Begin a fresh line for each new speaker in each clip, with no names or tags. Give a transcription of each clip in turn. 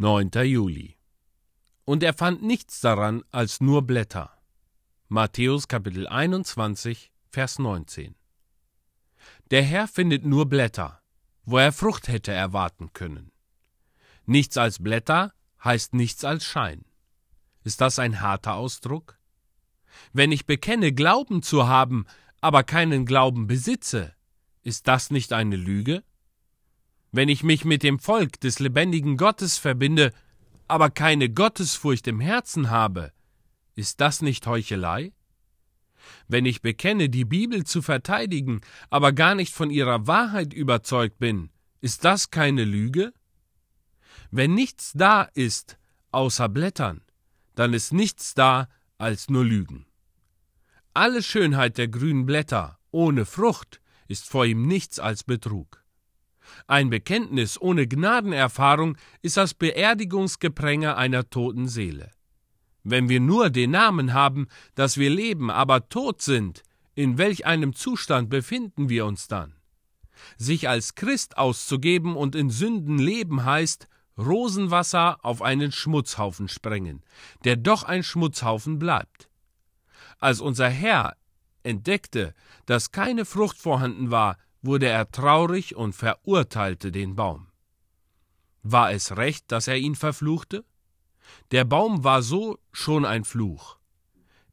9. Juli. Und er fand nichts daran als nur Blätter. Matthäus Kapitel 21, Vers 19. Der Herr findet nur Blätter, wo er Frucht hätte erwarten können. Nichts als Blätter heißt nichts als Schein. Ist das ein harter Ausdruck? Wenn ich bekenne, Glauben zu haben, aber keinen Glauben besitze, ist das nicht eine Lüge? Wenn ich mich mit dem Volk des lebendigen Gottes verbinde, aber keine Gottesfurcht im Herzen habe, ist das nicht Heuchelei? Wenn ich bekenne, die Bibel zu verteidigen, aber gar nicht von ihrer Wahrheit überzeugt bin, ist das keine Lüge? Wenn nichts da ist außer Blättern, dann ist nichts da als nur Lügen. Alle Schönheit der grünen Blätter ohne Frucht ist vor ihm nichts als Betrug. Ein Bekenntnis ohne Gnadenerfahrung ist das Beerdigungsgepränge einer toten Seele. Wenn wir nur den Namen haben, dass wir leben, aber tot sind, in welch einem Zustand befinden wir uns dann? Sich als Christ auszugeben und in Sünden leben heißt, Rosenwasser auf einen Schmutzhaufen sprengen, der doch ein Schmutzhaufen bleibt. Als unser Herr entdeckte, dass keine Frucht vorhanden war, wurde er traurig und verurteilte den Baum. War es recht, dass er ihn verfluchte? Der Baum war so schon ein Fluch.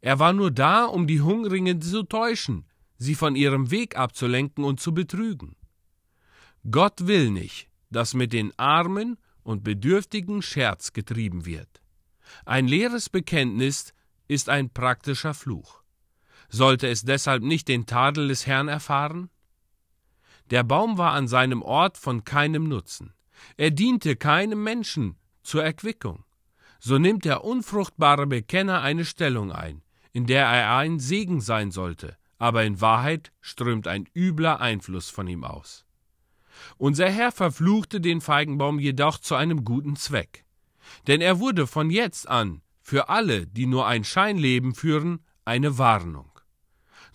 Er war nur da, um die Hungrigen zu täuschen, sie von ihrem Weg abzulenken und zu betrügen. Gott will nicht, dass mit den Armen und Bedürftigen Scherz getrieben wird. Ein leeres Bekenntnis ist ein praktischer Fluch. Sollte es deshalb nicht den Tadel des Herrn erfahren? Der Baum war an seinem Ort von keinem Nutzen. Er diente keinem Menschen zur Erquickung. So nimmt der unfruchtbare Bekenner eine Stellung ein, in der er ein Segen sein sollte, aber in Wahrheit strömt ein übler Einfluss von ihm aus. Unser Herr verfluchte den Feigenbaum jedoch zu einem guten Zweck. Denn er wurde von jetzt an für alle, die nur ein Scheinleben führen, eine Warnung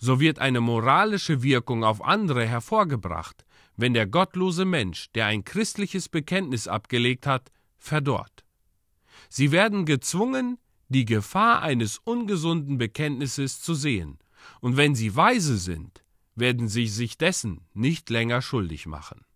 so wird eine moralische Wirkung auf andere hervorgebracht, wenn der gottlose Mensch, der ein christliches Bekenntnis abgelegt hat, verdorrt. Sie werden gezwungen, die Gefahr eines ungesunden Bekenntnisses zu sehen, und wenn sie weise sind, werden sie sich dessen nicht länger schuldig machen.